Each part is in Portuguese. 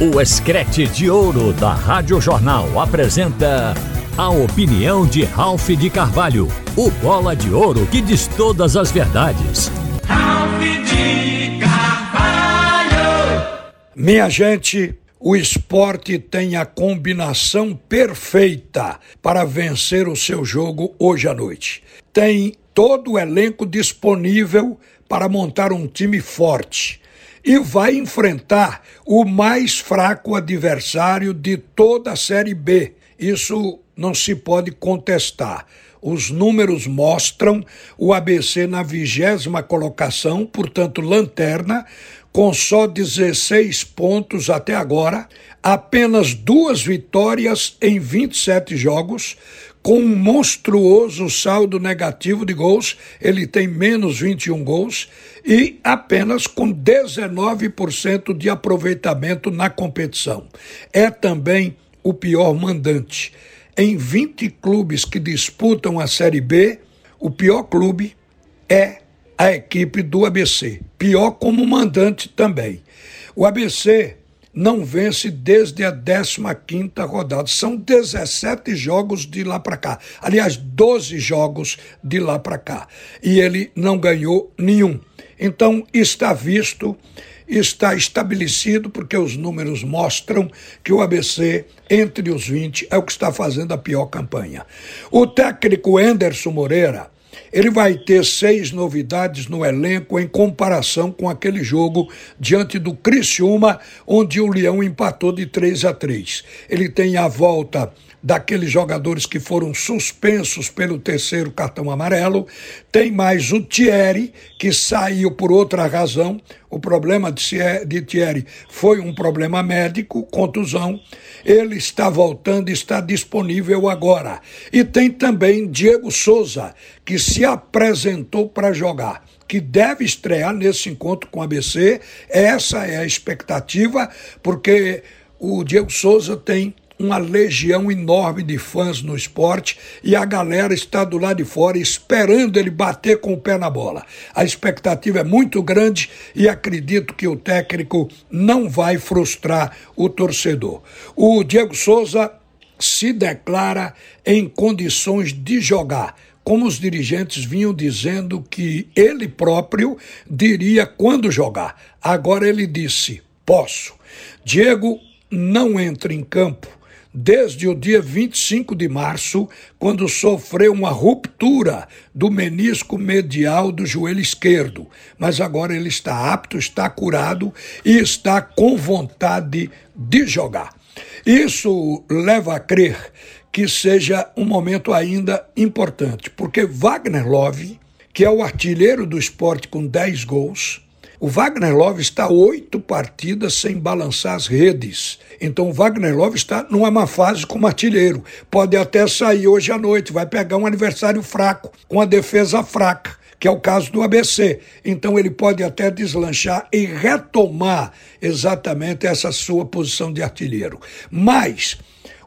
O Escrete de Ouro da Rádio Jornal apresenta a opinião de Ralph de Carvalho, o bola de ouro que diz todas as verdades. Ralph de Carvalho! Minha gente, o esporte tem a combinação perfeita para vencer o seu jogo hoje à noite. Tem todo o elenco disponível para montar um time forte e vai enfrentar o mais fraco adversário de toda a Série B. Isso não se pode contestar. Os números mostram o ABC na vigésima colocação, portanto, lanterna, com só 16 pontos até agora, apenas duas vitórias em 27 jogos, com um monstruoso saldo negativo de gols, ele tem menos 21 gols, e apenas com 19% de aproveitamento na competição. É também o pior mandante. Em 20 clubes que disputam a Série B, o pior clube é a equipe do ABC. Pior como mandante também. O ABC não vence desde a 15 rodada. São 17 jogos de lá para cá. Aliás, 12 jogos de lá para cá. E ele não ganhou nenhum. Então, está visto, está estabelecido, porque os números mostram que o ABC, entre os 20, é o que está fazendo a pior campanha. O técnico Enderson Moreira ele vai ter seis novidades no elenco em comparação com aquele jogo diante do Criciúma, onde o Leão empatou de 3 a 3. Ele tem a volta daqueles jogadores que foram suspensos pelo terceiro cartão amarelo. Tem mais o Thierry, que saiu por outra razão. O problema de Thierry foi um problema médico, contusão. Ele está voltando, está disponível agora. E tem também Diego Souza, que se apresentou para jogar que deve estrear nesse encontro com a ABC. Essa é a expectativa, porque o Diego Souza tem uma legião enorme de fãs no esporte e a galera está do lado de fora esperando ele bater com o pé na bola. A expectativa é muito grande e acredito que o técnico não vai frustrar o torcedor. O Diego Souza se declara em condições de jogar como os dirigentes vinham dizendo que ele próprio diria quando jogar. Agora ele disse: posso. Diego não entra em campo desde o dia 25 de março, quando sofreu uma ruptura do menisco medial do joelho esquerdo. Mas agora ele está apto, está curado e está com vontade de jogar. Isso leva a crer que seja um momento ainda importante, porque Wagner Love, que é o artilheiro do esporte com 10 gols, o Wagner Love está oito partidas sem balançar as redes. Então o Wagner Love está numa má fase como artilheiro. Pode até sair hoje à noite, vai pegar um adversário fraco, com a defesa fraca que é o caso do ABC. Então ele pode até deslanchar e retomar exatamente essa sua posição de artilheiro. Mas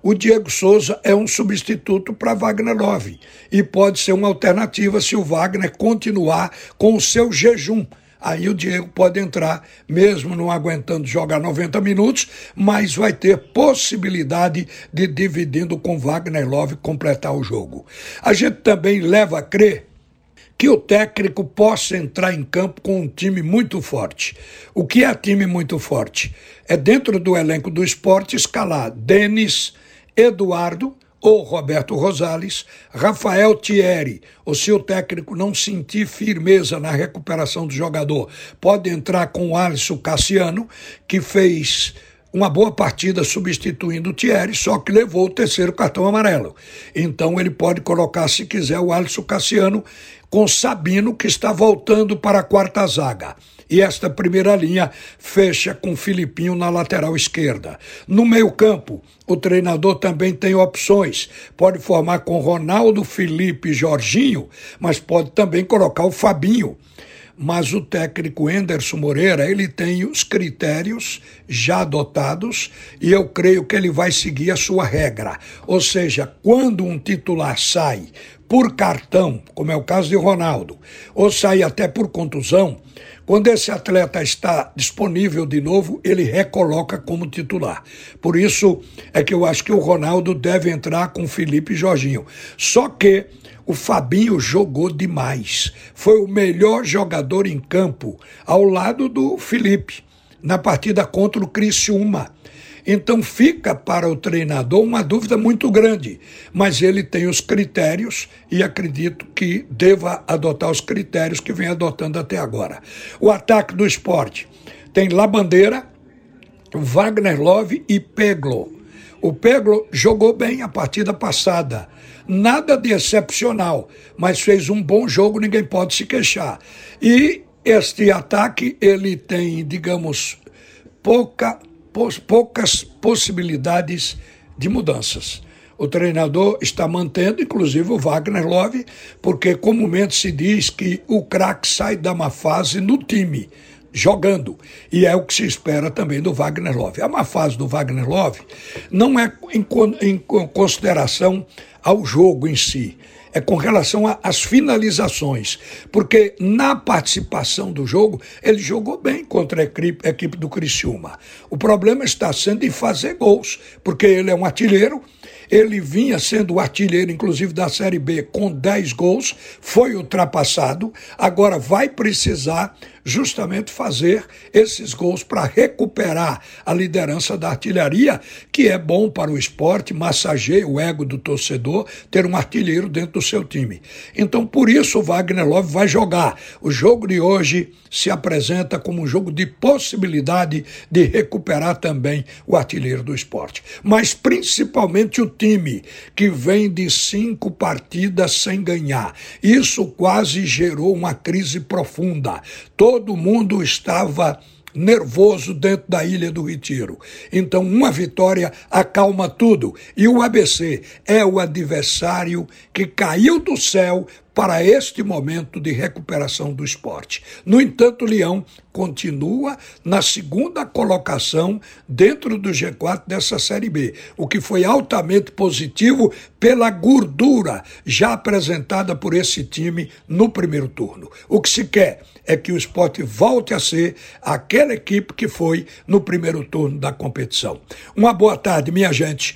o Diego Souza é um substituto para Wagner Love e pode ser uma alternativa se o Wagner continuar com o seu jejum Aí o Diego pode entrar, mesmo não aguentando jogar 90 minutos, mas vai ter possibilidade de, dividindo com Wagner Love, completar o jogo. A gente também leva a crer que o técnico possa entrar em campo com um time muito forte. O que é time muito forte? É dentro do elenco do esporte escalar Denis, Eduardo, ou Roberto Rosales, Rafael Thierry, ou se o técnico não sentir firmeza na recuperação do jogador, pode entrar com o Alisson Cassiano, que fez uma boa partida substituindo o Thierry, só que levou o terceiro cartão amarelo. Então ele pode colocar, se quiser, o Alisson Cassiano com Sabino, que está voltando para a quarta zaga. E esta primeira linha fecha com Filipinho na lateral esquerda. No meio-campo, o treinador também tem opções. Pode formar com Ronaldo, Felipe e Jorginho, mas pode também colocar o Fabinho. Mas o técnico Enderson Moreira, ele tem os critérios já adotados e eu creio que ele vai seguir a sua regra. Ou seja, quando um titular sai por cartão, como é o caso de Ronaldo, ou sai até por contusão, quando esse atleta está disponível de novo, ele recoloca como titular. Por isso é que eu acho que o Ronaldo deve entrar com Felipe e Jorginho. Só que o Fabinho jogou demais. Foi o melhor jogador em campo, ao lado do Felipe, na partida contra o Criciúma. Então fica para o treinador uma dúvida muito grande, mas ele tem os critérios e acredito que deva adotar os critérios que vem adotando até agora. O ataque do esporte tem Labandeira, Wagner Love e Peglo. O Peglo jogou bem a partida passada. Nada de excepcional, mas fez um bom jogo, ninguém pode se queixar. E este ataque, ele tem, digamos, pouca poucas possibilidades de mudanças. O treinador está mantendo, inclusive, o Wagner Love, porque comumente se diz que o craque sai da má fase no time, jogando. E é o que se espera também do Wagner Love. A má fase do Wagner Love não é em, consideração ao jogo em si, é com relação às finalizações, porque na participação do jogo ele jogou bem contra a equipe, a equipe do Criciúma. O problema está sendo em fazer gols, porque ele é um artilheiro, ele vinha sendo o artilheiro, inclusive, da Série B, com 10 gols, foi ultrapassado, agora vai precisar justamente fazer esses gols para recuperar a liderança da artilharia, que é bom para o esporte, massageia o ego do torcedor ter um artilheiro dentro do seu time. Então, por isso, o Wagner Love vai jogar. O jogo de hoje se apresenta como um jogo de possibilidade de recuperar também o artilheiro do esporte. Mas principalmente o time que vem de cinco partidas sem ganhar. Isso quase gerou uma crise profunda. Todo mundo estava nervoso dentro da Ilha do Retiro. Então, uma vitória acalma tudo. E o ABC é o adversário que caiu do céu para este momento de recuperação do esporte. No entanto, o Leão continua na segunda colocação dentro do G4 dessa Série B, o que foi altamente positivo pela gordura já apresentada por esse time no primeiro turno. O que se quer é que o esporte volte a ser aquela equipe que foi no primeiro turno da competição. Uma boa tarde, minha gente.